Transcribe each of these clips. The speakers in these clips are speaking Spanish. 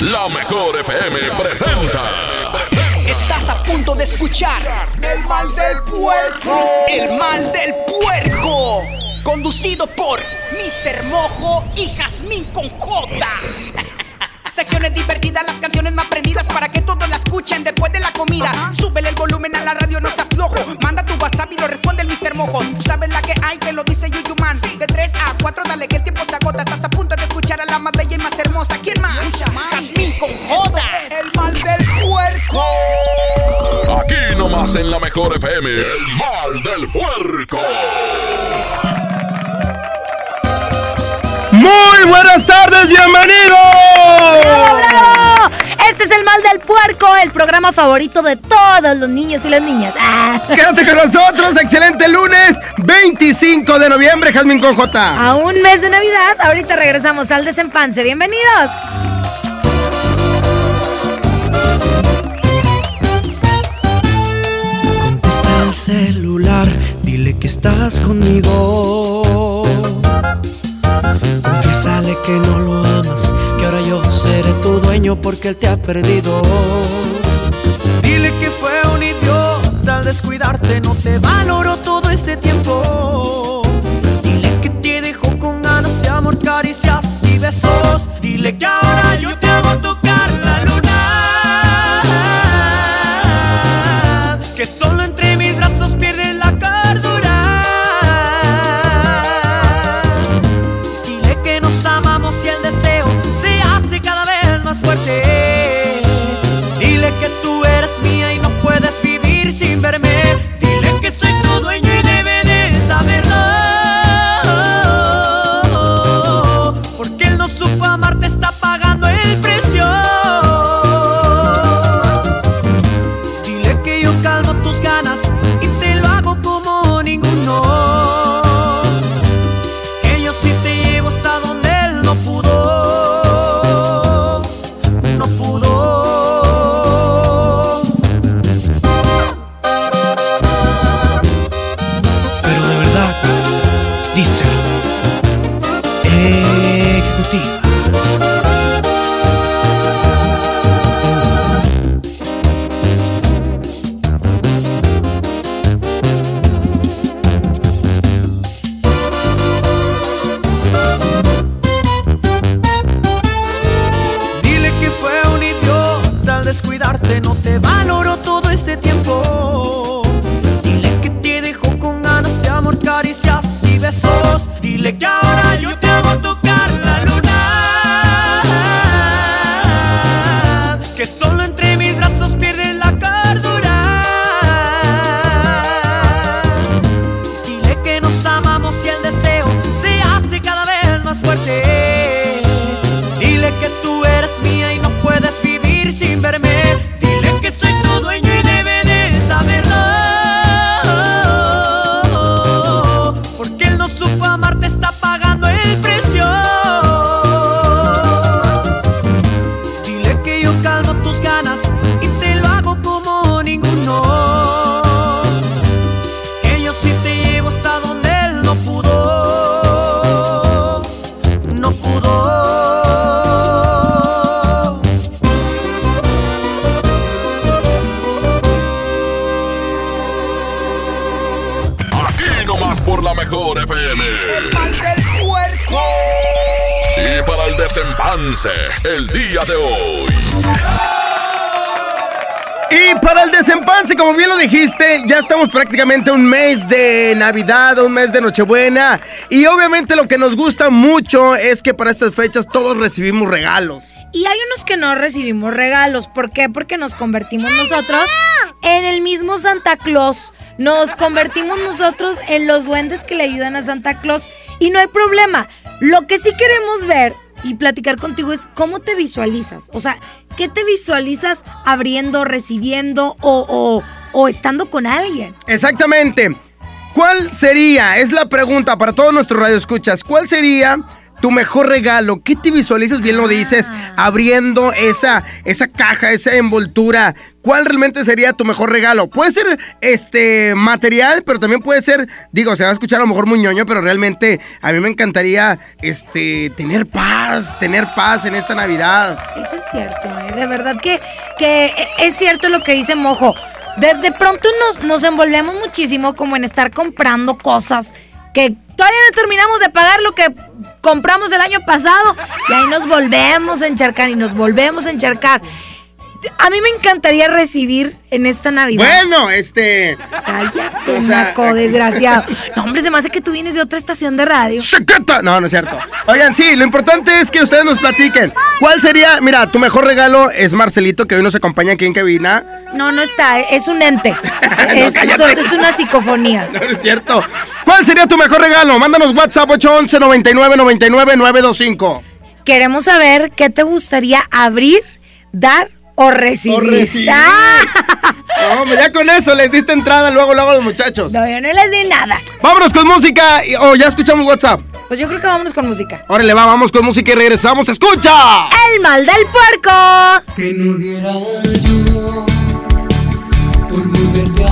la mejor FM presenta. Estás a punto de escuchar El mal del puerco. El mal del puerco. Conducido por Mr. Mojo y Jazmín con J. Secciones divertidas, las canciones más prendidas para que todos la escuchen después de la comida. Súbele el volumen a la radio, no seas flojo. Manda tu WhatsApp y lo responde el Mr. Mojo. Tú sabes la que hay, te lo dice Yuyu Man. De 3 a 4, dale que el tiempo se agota. Estás a punto de escuchar a la más bella y más hermosa. ¿Quién más? Jazmín con J. El mal del puerco. Aquí nomás en la mejor FM, el mal del puerco. Muy buenas tardes, bienvenidos. ¡Bravo, bravo! Este es el mal del puerco, el programa favorito de todos los niños y las niñas. Ah. Quédate con nosotros, excelente lunes 25 de noviembre, Jazmín con J. A un mes de Navidad, ahorita regresamos al desempance. Bienvenidos. Porque él te ha perdido. Dile que fue un idiota al descuidarte, no te valoró todo este tiempo. Dile que te dejó con ganas de amor, caricias y besos. Dile que ahora yo te hago prácticamente un mes de Navidad, un mes de Nochebuena. Y obviamente lo que nos gusta mucho es que para estas fechas todos recibimos regalos. Y hay unos que no recibimos regalos. ¿Por qué? Porque nos convertimos nosotros en el mismo Santa Claus. Nos convertimos nosotros en los duendes que le ayudan a Santa Claus. Y no hay problema. Lo que sí queremos ver y platicar contigo es cómo te visualizas. O sea, ¿qué te visualizas abriendo, recibiendo o, o, o estando con alguien? Exactamente. ¿Cuál sería? Es la pregunta para todos nuestros radioescuchas. ¿Cuál sería tu mejor regalo? ¿Qué te visualizas? Bien lo dices, abriendo esa, esa caja, esa envoltura. ¿Cuál realmente sería tu mejor regalo? Puede ser este material, pero también puede ser, digo, se va a escuchar a lo mejor muy ñoño, pero realmente a mí me encantaría este tener paz, tener paz en esta Navidad. Eso es cierto, ¿eh? de verdad que, que es cierto lo que dice Mojo. De, pronto nos, nos envolvemos muchísimo como en estar comprando cosas que todavía no terminamos de pagar lo que compramos el año pasado y ahí nos volvemos a encharcar y nos volvemos a encharcar. A mí me encantaría recibir en esta Navidad. Bueno, este. Cállate, O sea, naco, desgraciado. No, hombre, se me hace que tú vienes de otra estación de radio. ¡Secreta! No, no es cierto. Oigan, sí, lo importante es que ustedes nos platiquen. ¿Cuál sería? Mira, tu mejor regalo es Marcelito, que hoy nos acompaña aquí en cabina. No, no está, es un ente. es una psicofonía. No, no es cierto. ¿Cuál sería tu mejor regalo? Mándanos WhatsApp 811 99 99 925. Queremos saber qué te gustaría abrir, dar o. Ah, No, hombre, ya con eso les diste entrada luego, luego a los muchachos. no, yo no les di nada. Vámonos con música. O ya escuchamos WhatsApp. Pues yo creo que vámonos con música. Órale, va, vamos con música y regresamos. ¡Escucha! El mal del puerco. Que no diera yo por volverte a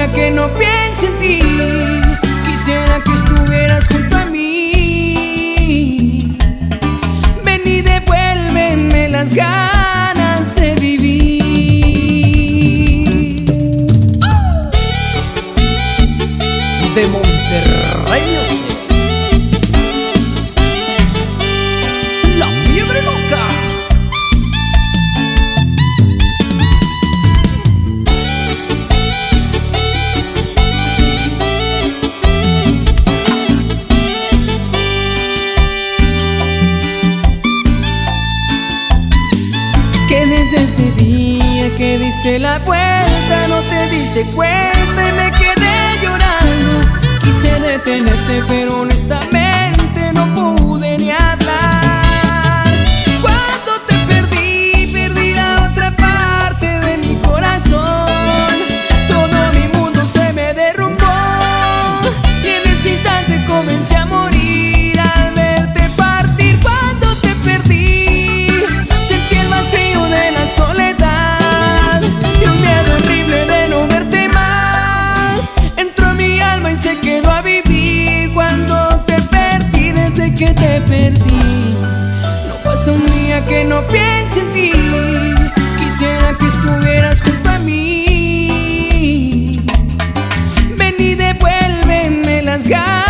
día que no piense en ti. Quisiera que estuvieras junto a mí. Ven y devuélveme las ganas diste la vuelta no te diste cuenta y me quedé llorando. Quise detenerte pero honestamente que no piense en ti. Quisiera que estuvieras junto a mí. Ven y devuélveme las ganas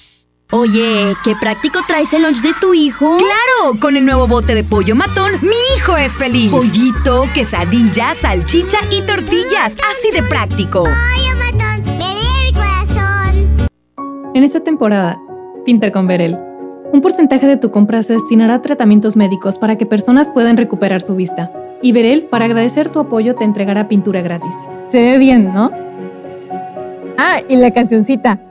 Oye, qué práctico traes el lunch de tu hijo. ¡Claro! Con el nuevo bote de pollo matón, mi hijo es feliz. Pollito, quesadilla, salchicha y tortillas. Así de práctico. Pollo matón, el corazón. En esta temporada, pinta con Verel. Un porcentaje de tu compra se destinará a tratamientos médicos para que personas puedan recuperar su vista. Y Verel, para agradecer tu apoyo, te entregará pintura gratis. Se ve bien, ¿no? Ah, y la cancioncita.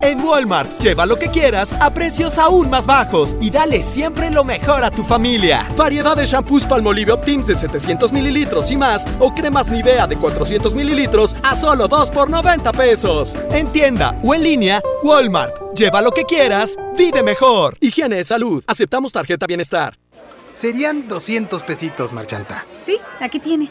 En Walmart, lleva lo que quieras a precios aún más bajos y dale siempre lo mejor a tu familia. Variedad de shampoos Palmolive Optims de 700 mililitros y más o cremas Nivea de 400 mililitros a solo 2 por 90 pesos. En tienda o en línea, Walmart. Lleva lo que quieras, vive mejor. Higiene de salud. Aceptamos tarjeta bienestar. Serían 200 pesitos, Marchanta. Sí, aquí tiene.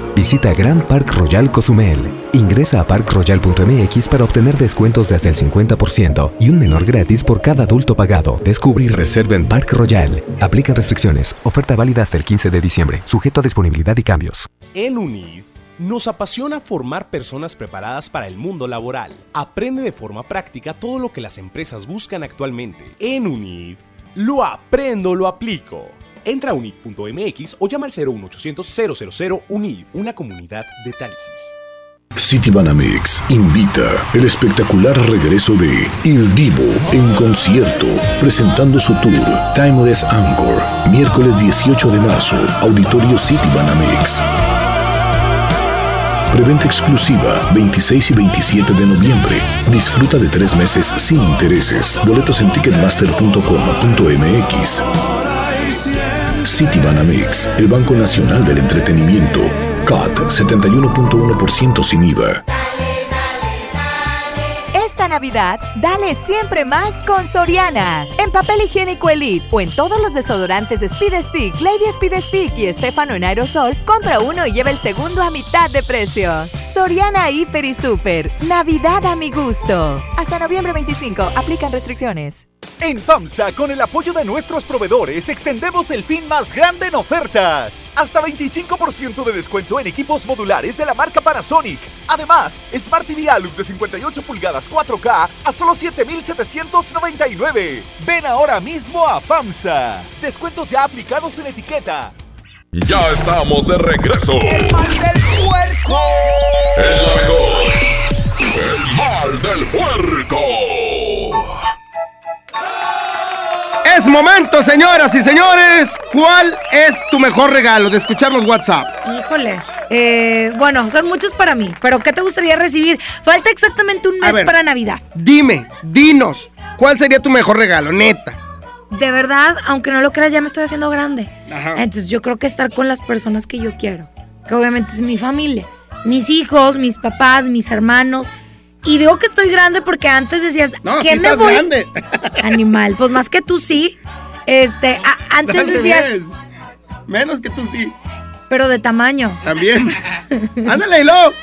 Visita Grand Park Royal Cozumel. Ingresa a parkroyal.mx para obtener descuentos de hasta el 50% y un menor gratis por cada adulto pagado. Descubre y reserva en Park Royal. Aplican restricciones. Oferta válida hasta el 15 de diciembre. Sujeto a disponibilidad y cambios. En UNIF nos apasiona formar personas preparadas para el mundo laboral. Aprende de forma práctica todo lo que las empresas buscan actualmente. En UNIF, lo aprendo, lo aplico. Entra a unif.mx o llama al 01800 000 UNIF, una comunidad de Tálisis. Citibanamex invita el espectacular regreso de Il Divo en concierto, presentando su tour Timeless Anchor, miércoles 18 de marzo, Auditorio Citibanamex. Preventa exclusiva 26 y 27 de noviembre. Disfruta de tres meses sin intereses. Boletos en ticketmaster.com.mx. Citibanamex, el Banco Nacional del Entretenimiento. CAT 71.1% sin IVA. Esta Navidad, dale siempre más con Soriana. En papel higiénico Elite o en todos los desodorantes Speed Stick, Lady Speed Stick y Estefano en aerosol, compra uno y lleva el segundo a mitad de precio. Soriana Hiper y Super. Navidad a mi gusto. Hasta noviembre 25. Aplican restricciones. En FAMSA, con el apoyo de nuestros proveedores, extendemos el fin más grande en ofertas. Hasta 25% de descuento en equipos modulares de la marca Panasonic. Además, Smart TV Alux de 58 pulgadas 4K a solo 7,799. Ven ahora mismo a FAMSA. Descuentos ya aplicados en etiqueta. Ya estamos de regreso. ¡El mal del puerco! Mejor. El mal del puerco. Es momento, señoras y señores. ¿Cuál es tu mejor regalo de escuchar los WhatsApp? Híjole. Eh, bueno, son muchos para mí, pero ¿qué te gustaría recibir? Falta exactamente un mes ver. para Navidad. Dime, dinos, ¿cuál sería tu mejor regalo, neta? De verdad, aunque no lo creas, ya me estoy haciendo grande. Ajá. Entonces yo creo que estar con las personas que yo quiero, que obviamente es mi familia, mis hijos, mis papás, mis hermanos. Y digo que estoy grande porque antes decías, No, ¿qué sí me estás voy? grande. Animal, pues más que tú sí. Este, a- antes decías. Menos que tú sí. pero de tamaño. También. Ándale, Hilo.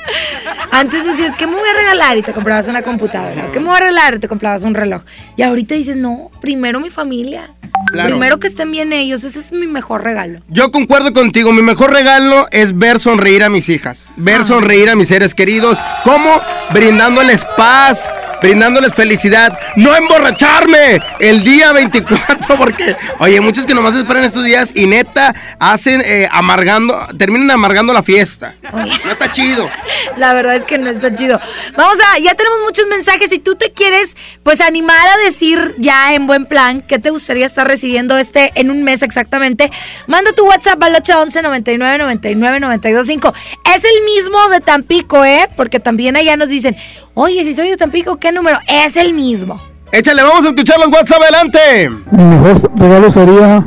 Antes decías, ¿qué me voy a regalar? Y te comprabas una computadora. ¿Qué me voy a regalar? Y te comprabas un reloj. Y ahorita dices, no, primero mi familia. Claro. Primero que estén bien ellos. Ese es mi mejor regalo. Yo concuerdo contigo, mi mejor regalo es ver sonreír a mis hijas, ver sonreír a mis seres queridos, ¿cómo? Brindándoles paz, brindándoles felicidad, no emborracharme el día 24, porque, oye, muchos que nomás esperan estos días y neta hacen eh, amargando, terminan amargando la fiesta. No está chido. La verdad es que no está chido. Vamos a, ya tenemos muchos mensajes. Si tú te quieres, pues animar a decir ya en buen plan qué te gustaría estar recibiendo este en un mes exactamente, manda tu WhatsApp al 811 99 99 925. Es el mismo de Tampico, ¿eh? Porque también allá nos dicen, oye, si soy de Tampico, ¿qué número? Es el mismo. Échale, vamos a escuchar los WhatsApp adelante. Mi mejor regalo sería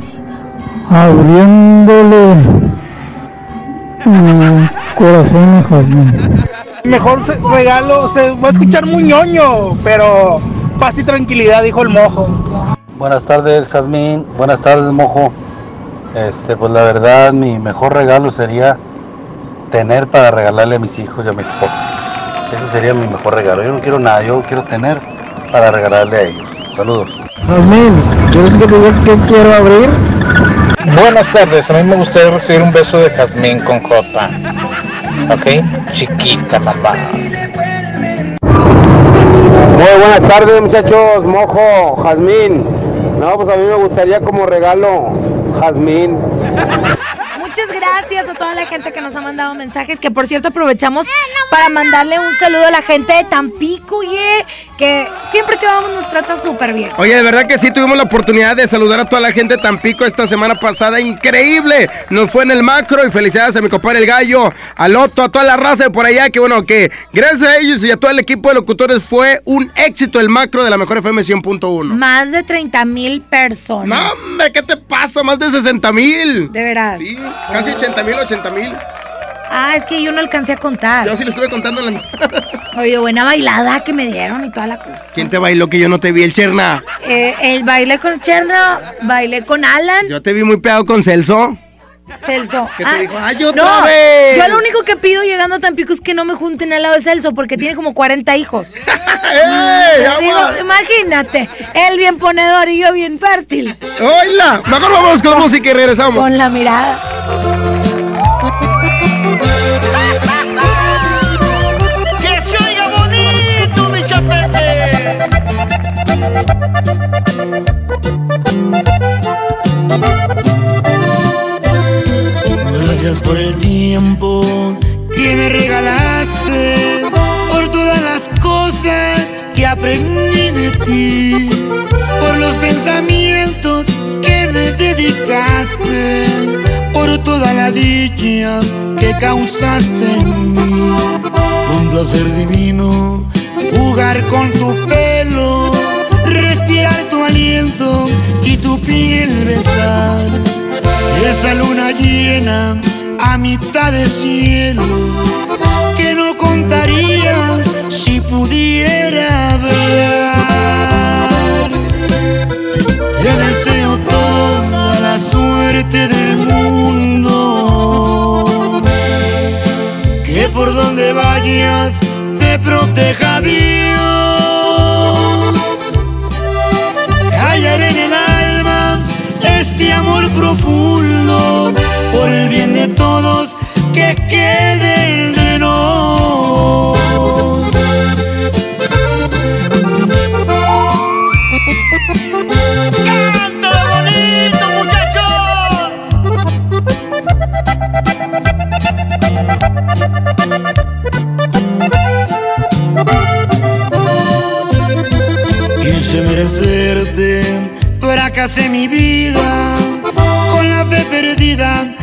abriéndole mi corazón a Jazmín. Mejor se- regalo, se va a escuchar muy ñoño, pero paz y tranquilidad, dijo el mojo. Buenas tardes, Jazmín. Buenas tardes, Mojo. Este, pues la verdad, mi mejor regalo sería tener para regalarle a mis hijos y a mi esposa. Ese sería mi mejor regalo. Yo no quiero nada, yo quiero tener para regalarle a ellos. Saludos. Jazmín, ¿quieres que te diga qué quiero abrir? Buenas tardes, a mí me gustaría recibir un beso de jazmín con J. ¿Ok? Chiquita, mamá. Muy buenas tardes muchachos, mojo, jazmín. No, pues a mí me gustaría como regalo jazmín. Muchas gracias a toda la gente que nos ha mandado mensajes, que por cierto aprovechamos para mandarle un saludo a la gente de Tampico, oye, que siempre que vamos nos trata súper bien. Oye, de verdad que sí tuvimos la oportunidad de saludar a toda la gente de Tampico esta semana pasada. Increíble. Nos fue en el macro y felicidades a mi compadre el gallo, a Loto, a toda la raza de por allá. Que bueno, que gracias a ellos y a todo el equipo de locutores fue un éxito el macro de la mejor FM 100.1. Más de 30 mil personas. No, hombre, ¿qué te pasa? Más de 60 mil. De veras. Sí, casi 80 mil, 80 mil. Ah, es que yo no alcancé a contar. Yo sí le estuve contando en la... Oye, buena bailada que me dieron y toda la cosa. ¿Quién te bailó que yo no te vi, el Cherna? Eh, el baile con Cherna, bailé con Alan, Yo te vi muy pegado con Celso. Celso. ¿Qué te Ah, dijo? ¡Ay, otra no, vez! yo lo único que pido llegando a Tampico es que no me junten al lado de Celso porque tiene como 40 hijos. ¡Ey, Les digo, imagínate, él bien ponedor y yo bien fértil. ¡Hola! Mejor vamos con música y regresamos. Con la mirada. Gracias por el tiempo que me regalaste. aprendí de ti por los pensamientos que me dedicaste, por toda la dicha que causaste en mí. Un placer divino jugar con tu pelo, respirar tu aliento y tu piel besar. Esa luna llena a mitad de cielo que no contaría si pudiera hablar. Te deseo toda la suerte del mundo, que por donde vayas te proteja Dios. Callaré en el alma este amor profundo que quede entre nos. ¡Canta bonito, muchachos! Quise merecerte, fracasé mi vida, con la fe perdida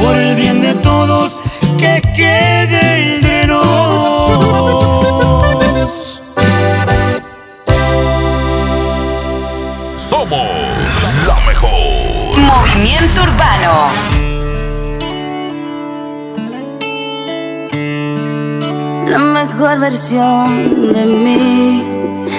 Por el bien de todos que quede entre nos. Somos la mejor. Movimiento Urbano. La mejor versión de mí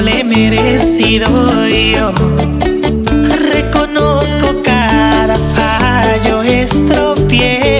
le he merecido yo. Reconozco cada fallo, estropeé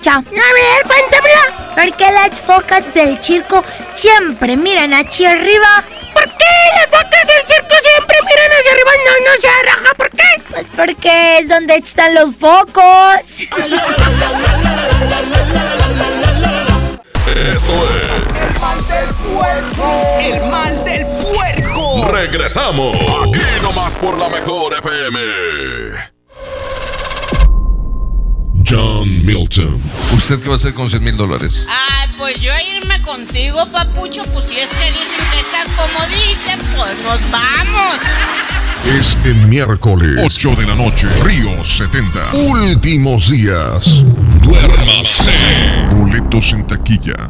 adivinanza. A ver, cuéntamela. ¿Por qué las focas del circo siempre miran hacia arriba? ¿Por qué las focas del circo siempre miran hacia arriba? No, no se raja. ¿Por qué? Pues porque es donde están los focos. Esto es El mal del puerco. El mal del puerco. Regresamos. Aquí nomás por la mejor FM. John Milton. ¿Usted qué va a hacer con 100 mil dólares? Ay, pues yo irme contigo, papucho, pues si es que dicen que estás como dicen, pues nos vamos. Es el miércoles, 8 de la noche, Río 70. Últimos días. Duérmase. Boletos en taquilla.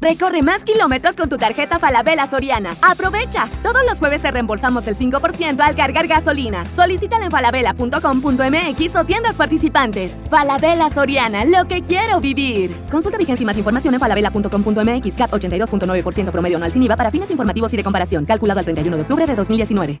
Recorre más kilómetros con tu tarjeta Falabella Soriana. ¡Aprovecha! Todos los jueves te reembolsamos el 5% al cargar gasolina. Solicítala en falabella.com.mx o tiendas participantes. Falabella Soriana, lo que quiero vivir. Consulta vigencia y más información en falabella.com.mx. CAT 82.9% promedio anual sin IVA para fines informativos y de comparación. Calculado el 31 de octubre de 2019.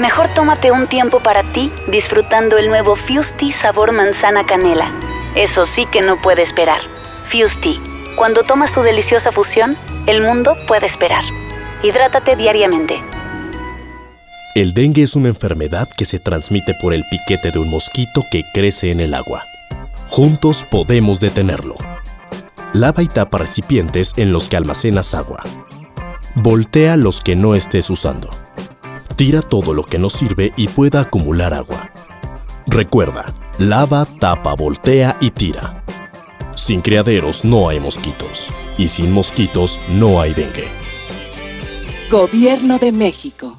Mejor tómate un tiempo para ti disfrutando el nuevo Fusti sabor manzana canela. Eso sí que no puede esperar. Fusti, cuando tomas tu deliciosa fusión, el mundo puede esperar. Hidrátate diariamente. El dengue es una enfermedad que se transmite por el piquete de un mosquito que crece en el agua. Juntos podemos detenerlo. Lava y tapa recipientes en los que almacenas agua. Voltea los que no estés usando. Tira todo lo que no sirve y pueda acumular agua. Recuerda, lava, tapa, voltea y tira. Sin criaderos no hay mosquitos. Y sin mosquitos no hay dengue. Gobierno de México.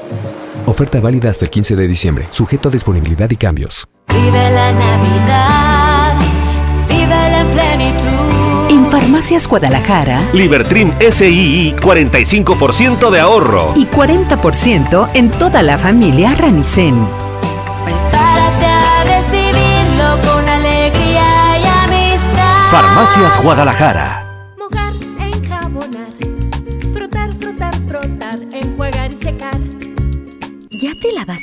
Oferta válida hasta el 15 de diciembre, sujeto a disponibilidad y cambios. Vive la Navidad, vive la plenitud. En Farmacias Guadalajara. Libertrim SII 45% de ahorro. Y 40% en toda la familia Ranicen. Prepárate a recibirlo con alegría y amistad. Farmacias Guadalajara.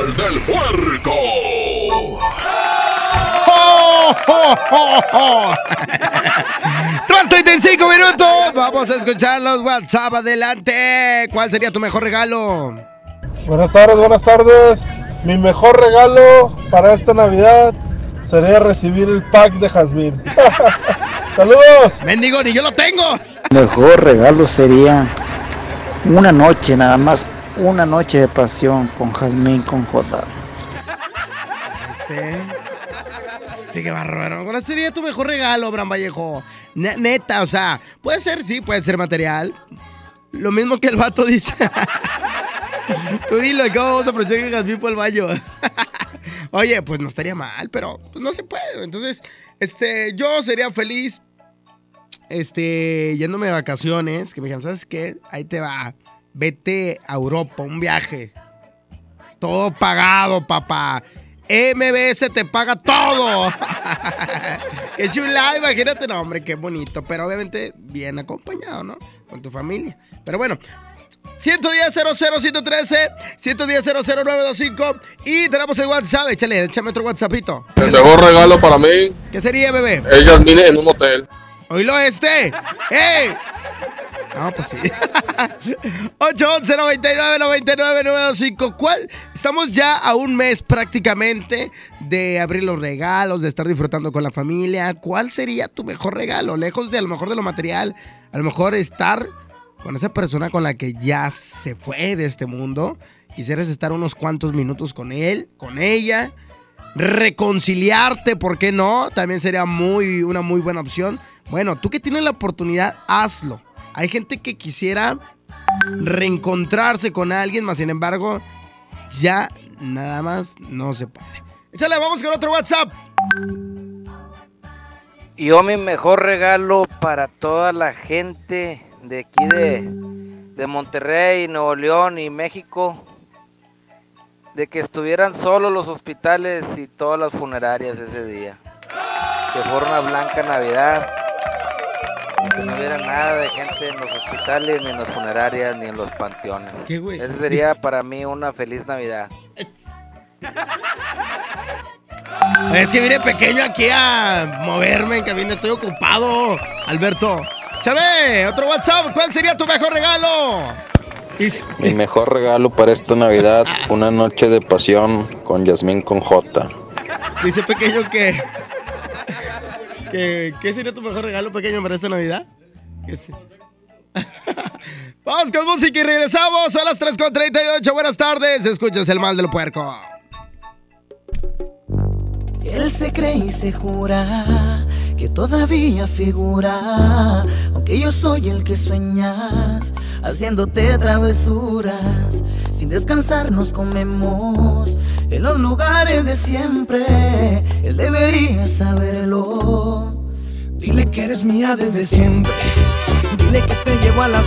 Del puerco. ¡Oh, oh, oh, oh! Tras 35 minutos, vamos a escuchar los WhatsApp. Adelante. ¿Cuál sería tu mejor regalo? Buenas tardes, buenas tardes. Mi mejor regalo para esta Navidad sería recibir el pack de Jazmín. ¡Saludos! Mendigo, ni yo lo tengo. Mejor regalo sería una noche, nada más una noche de pasión con Jazmín con J. Este. Este, qué bárbaro. ¿Cuál sería tu mejor regalo, Abraham Vallejo? Ne- neta, o sea, puede ser, sí, puede ser material. Lo mismo que el vato dice. Tú dilo, ¿cómo vamos a aprovechar que el Jazmín fue al baño? Oye, pues no estaría mal, pero pues no se puede. Entonces, este, yo sería feliz, este, yéndome de vacaciones, que me digan, ¿sabes qué? Ahí te va. Vete a Europa, un viaje. Todo pagado, papá. MBS te paga todo. qué chulada, imagínate, no, hombre, qué bonito. Pero obviamente bien acompañado, ¿no? Con tu familia. Pero bueno, 110 113 110 00925 y tenemos el WhatsApp. Échale, échame otro WhatsAppito. El mejor regalo para mí ¿Qué sería, bebé? es Yasmine en un hotel. Oílo este. ¡Ey! No, pues sí. 811 99 99 925. ¿Cuál? Estamos ya a un mes prácticamente de abrir los regalos, de estar disfrutando con la familia. ¿Cuál sería tu mejor regalo? Lejos de a lo mejor de lo material, a lo mejor estar con esa persona con la que ya se fue de este mundo. Quisieras estar unos cuantos minutos con él, con ella. Reconciliarte, ¿por qué no? También sería muy, una muy buena opción. Bueno, tú que tienes la oportunidad, hazlo. Hay gente que quisiera reencontrarse con alguien, más sin embargo, ya nada más no se puede. Échale, vamos con otro WhatsApp. Yo mi mejor regalo para toda la gente de aquí de, de Monterrey, Nuevo León y México, de que estuvieran solos los hospitales y todas las funerarias ese día. Que fuera una blanca Navidad, que no hubiera nada de gente en los hospitales, ni en las funerarias, ni en los panteones. ¿Qué, güey? Ese sería para mí una feliz Navidad. Es que vine pequeño aquí a moverme en cabina, estoy ocupado, Alberto. Chave, otro WhatsApp, ¿cuál sería tu mejor regalo? Mi mejor regalo para esta Navidad, una noche de pasión con Yasmín con J. Dice pequeño que, ¿Qué sería tu mejor regalo pequeño para esta Navidad? Vamos con música y regresamos a las 3.38. Buenas tardes. Escuchas el mal del puerco. Él se cree y se jura que todavía figura, aunque yo soy el que sueñas, haciéndote travesuras. Sin descansar nos comemos en los lugares de siempre. Él debería saberlo. Dile que eres mía desde siempre. Dile que te llevo a las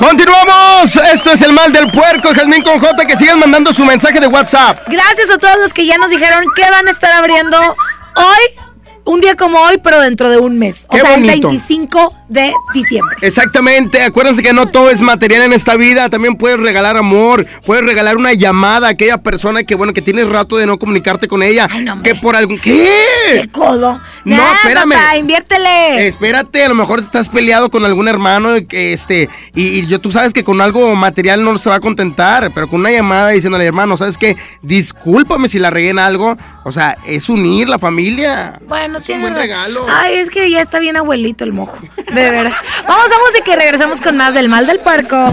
Continuamos. Esto es el mal del puerco, Jazmín con J. Que sigan mandando su mensaje de WhatsApp. Gracias a todos los que ya nos dijeron que van a estar abriendo hoy, un día como hoy, pero dentro de un mes. O sea, bonito. el 25 de diciembre. Exactamente, acuérdense que no todo es material en esta vida, también puedes regalar amor, puedes regalar una llamada a aquella persona que bueno, que tienes rato de no comunicarte con ella, que por algún ¿qué? ¿Qué codo? No, Nah, espérame. papá, inviértele. Espérate, a lo mejor estás peleado con algún hermano que este y, y yo tú sabes que con algo material no se va a contentar, pero con una llamada diciéndole, "Hermano, ¿sabes qué? Discúlpame si la regué en algo." O sea, es unir la familia. Bueno, es un tiene buen razón. regalo. Ay, es que ya está bien abuelito el mojo. De veras. Vamos a música y regresamos con más del mal del puerco.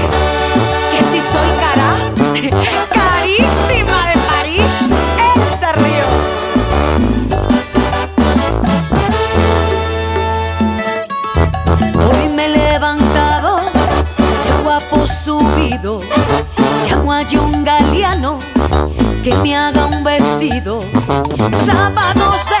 A un galeano que me haga un vestido, zapatos de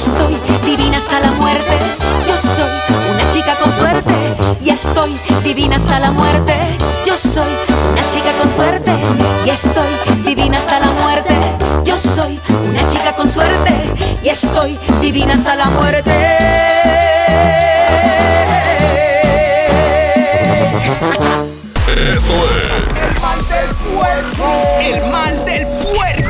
Estoy divina hasta la muerte. Yo soy una chica con suerte y estoy divina hasta la muerte. Yo soy una chica con suerte y estoy divina hasta la muerte. Yo soy una chica con suerte y estoy divina hasta la muerte. Esto es El mal del puerco. El mal del puerco.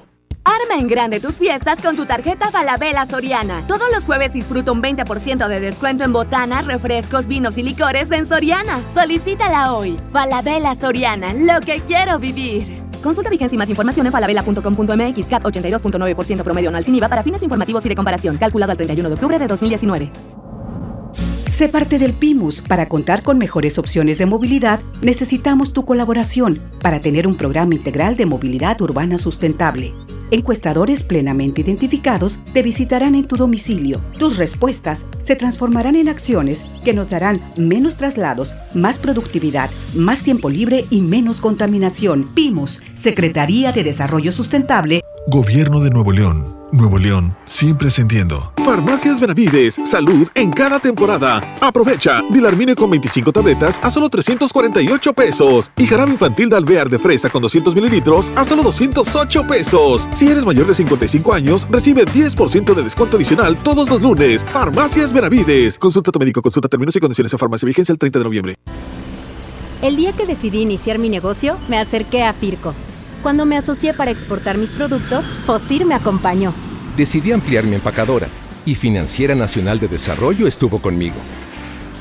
En grande tus fiestas con tu tarjeta Falabella Soriana. Todos los jueves disfruta un 20% de descuento en botanas, refrescos, vinos y licores en Soriana. Solicítala hoy. Falabella Soriana, lo que quiero vivir. Consulta vigencia y más información en falabella.com.mx CAT 82.9% promedio anual sin IVA para fines informativos y de comparación. Calculado al 31 de octubre de 2019. Sé parte del PIMUS. Para contar con mejores opciones de movilidad, necesitamos tu colaboración para tener un programa integral de movilidad urbana sustentable. Encuestadores plenamente identificados te visitarán en tu domicilio. Tus respuestas se transformarán en acciones que nos darán menos traslados, más productividad, más tiempo libre y menos contaminación. PIMUS, Secretaría de Desarrollo Sustentable. Gobierno de Nuevo León. Nuevo León, siempre sintiendo. Farmacias Benavides, salud en cada temporada. Aprovecha, Dilarmine con 25 tabletas a solo 348 pesos. Y jarabe infantil de alvear de fresa con 200 mililitros a solo 208 pesos. Si eres mayor de 55 años, recibe 10% de descuento adicional todos los lunes. Farmacias Benavides. Consulta a tu médico, consulta términos y condiciones en farmacia. Vigencia el 30 de noviembre. El día que decidí iniciar mi negocio, me acerqué a Firco. Cuando me asocié para exportar mis productos, Fosir me acompañó. Decidí ampliar mi empacadora y Financiera Nacional de Desarrollo estuvo conmigo.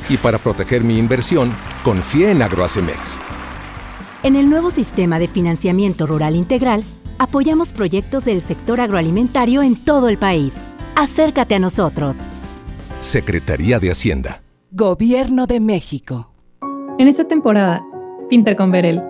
Y para proteger mi inversión, confié en Agroacemex. En el nuevo sistema de financiamiento rural integral, apoyamos proyectos del sector agroalimentario en todo el país. Acércate a nosotros. Secretaría de Hacienda. Gobierno de México. En esta temporada, pinta con Verel.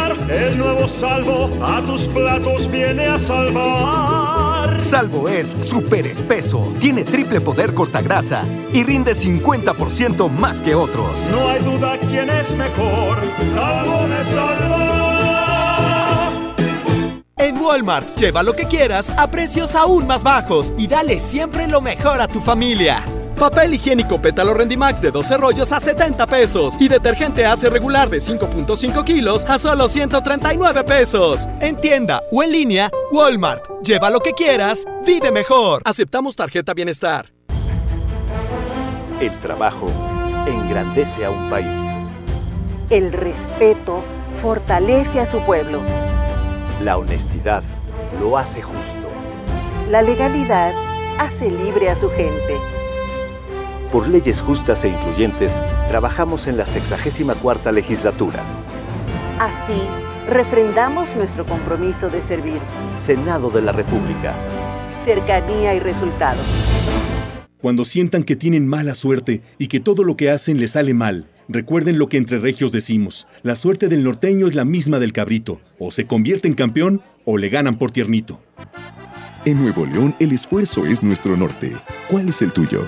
el nuevo salvo a tus platos viene a salvar. Salvo es súper espeso, tiene triple poder cortagrasa y rinde 50% más que otros. No hay duda quién es mejor. Salvo me salva. En Walmart, lleva lo que quieras a precios aún más bajos y dale siempre lo mejor a tu familia. Papel higiénico pétalo Rendimax de 12 rollos a 70 pesos y detergente hace regular de 5.5 kilos a solo 139 pesos. En tienda o en línea, Walmart. Lleva lo que quieras, vive mejor. Aceptamos tarjeta bienestar. El trabajo engrandece a un país. El respeto fortalece a su pueblo. La honestidad lo hace justo. La legalidad hace libre a su gente. Por leyes justas e incluyentes, trabajamos en la 64 legislatura. Así, refrendamos nuestro compromiso de servir. Senado de la República. Cercanía y resultados. Cuando sientan que tienen mala suerte y que todo lo que hacen les sale mal, recuerden lo que entre regios decimos. La suerte del norteño es la misma del cabrito. O se convierte en campeón o le ganan por tiernito. En Nuevo León, el esfuerzo es nuestro norte. ¿Cuál es el tuyo?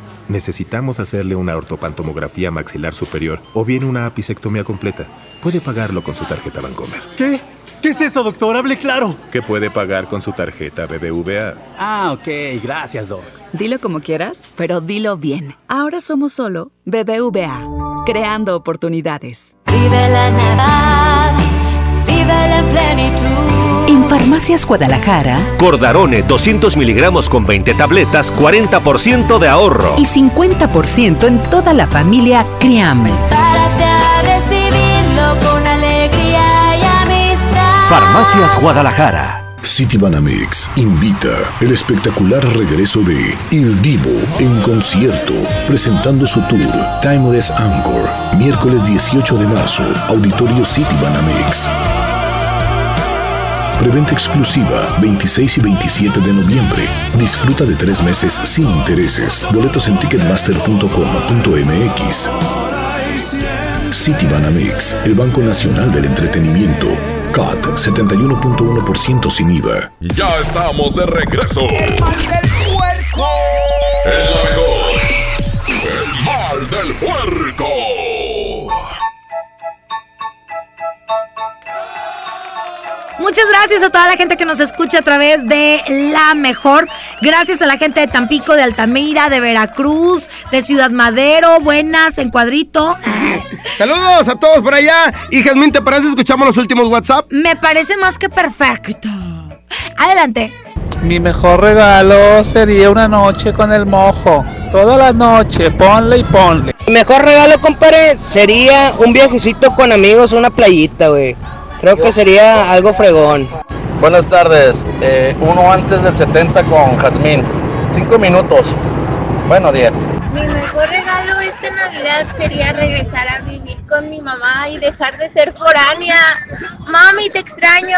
necesitamos hacerle una ortopantomografía maxilar superior o bien una apicectomía completa. Puede pagarlo con su tarjeta Bancomer. ¿Qué? ¿Qué es eso, doctor? Hable claro. Que puede pagar con su tarjeta BBVA. Ah, ok. Gracias, doc. Dilo como quieras, pero dilo bien. Ahora somos solo BBVA, creando oportunidades. Vive la Navidad, vive la plenitud. En Farmacias Guadalajara. Cordarone 200 miligramos con 20 tabletas, 40% de ahorro. Y 50% en toda la familia Criamel. Párate a recibirlo con alegría y amistad. Farmacias Guadalajara. Citibanamex invita el espectacular regreso de Il Divo en concierto, presentando su tour Timeless Anchor, miércoles 18 de marzo, Auditorio Citibanamex. Preventa exclusiva 26 y 27 de noviembre. Disfruta de tres meses sin intereses. Boletos en ticketmaster.com.mx. Citibanamex, el Banco Nacional del Entretenimiento. CAT 71.1% sin IVA. Ya estamos de regreso. El mal del puerco. El la mejor. El mal del puerco. Muchas gracias a toda la gente que nos escucha a través de La Mejor. Gracias a la gente de Tampico, de Altamira, de Veracruz, de Ciudad Madero. Buenas, en cuadrito. Saludos a todos por allá. Y Jazmín, ¿te parece? Escuchamos los últimos WhatsApp. Me parece más que perfecto. Adelante. Mi mejor regalo sería una noche con el mojo. Toda la noche, ponle y ponle. Mi mejor regalo, compadre, sería un viajecito con amigos a una playita, güey. Creo que sería algo fregón. Buenas tardes. Eh, uno antes del 70 con Jazmín. Cinco minutos. Bueno, diez. Mi mejor regalo esta Navidad sería regresar a vivir con mi mamá y dejar de ser foránea. Mami, te extraño.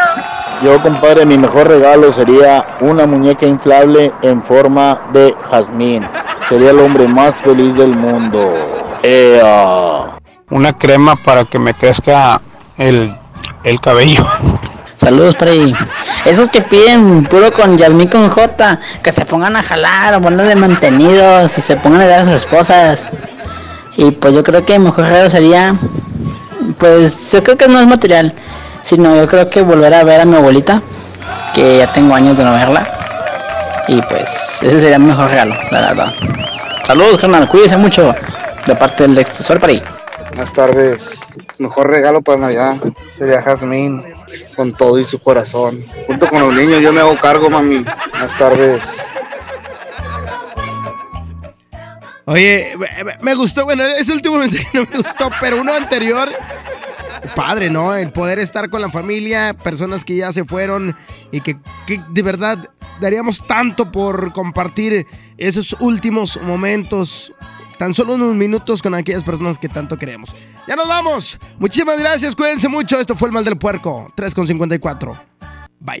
Yo, compadre, mi mejor regalo sería una muñeca inflable en forma de jazmín. Sería el hombre más feliz del mundo. ¡Ea! Una crema para que me crezca el, el cabello. Saludos, Freddy. Esos que piden puro con Yasmín con J, que se pongan a jalar o poner de mantenidos y se pongan a dar a sus esposas. Y pues yo creo que mejor sería, pues yo creo que no es material, sino yo creo que volver a ver a mi abuelita, que ya tengo años de no verla. Y pues ese sería mi mejor regalo, la verdad. Saludos, carnal, cuídense mucho. de parte del extensor para ahí. Buenas tardes. Mejor regalo para Navidad sería Jazmín, con todo y su corazón. Junto con los niños, yo me hago cargo, mami. Buenas tardes. Oye, me- gustó, bueno, ese último mensaje no me gustó, pero uno anterior, padre, ¿no? El poder estar con la familia, personas que ya se fueron y que de verdad daríamos tanto por compartir esos últimos momentos, tan solo unos minutos con aquellas personas que tanto queremos. Ya nos vamos. Muchísimas gracias, cuídense mucho. Esto fue el mal del puerco, 3,54. Bye.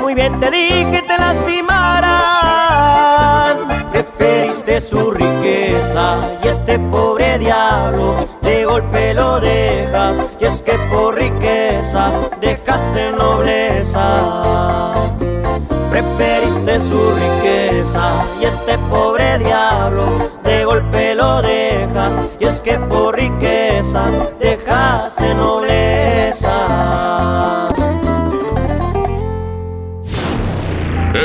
muy bien te dije te lastimarán. Preferiste su riqueza y este pobre diablo de golpe lo dejas. Y es que por riqueza dejaste nobleza. Preferiste su riqueza y este pobre diablo de golpe lo dejas. Y es que por riqueza dejaste nobleza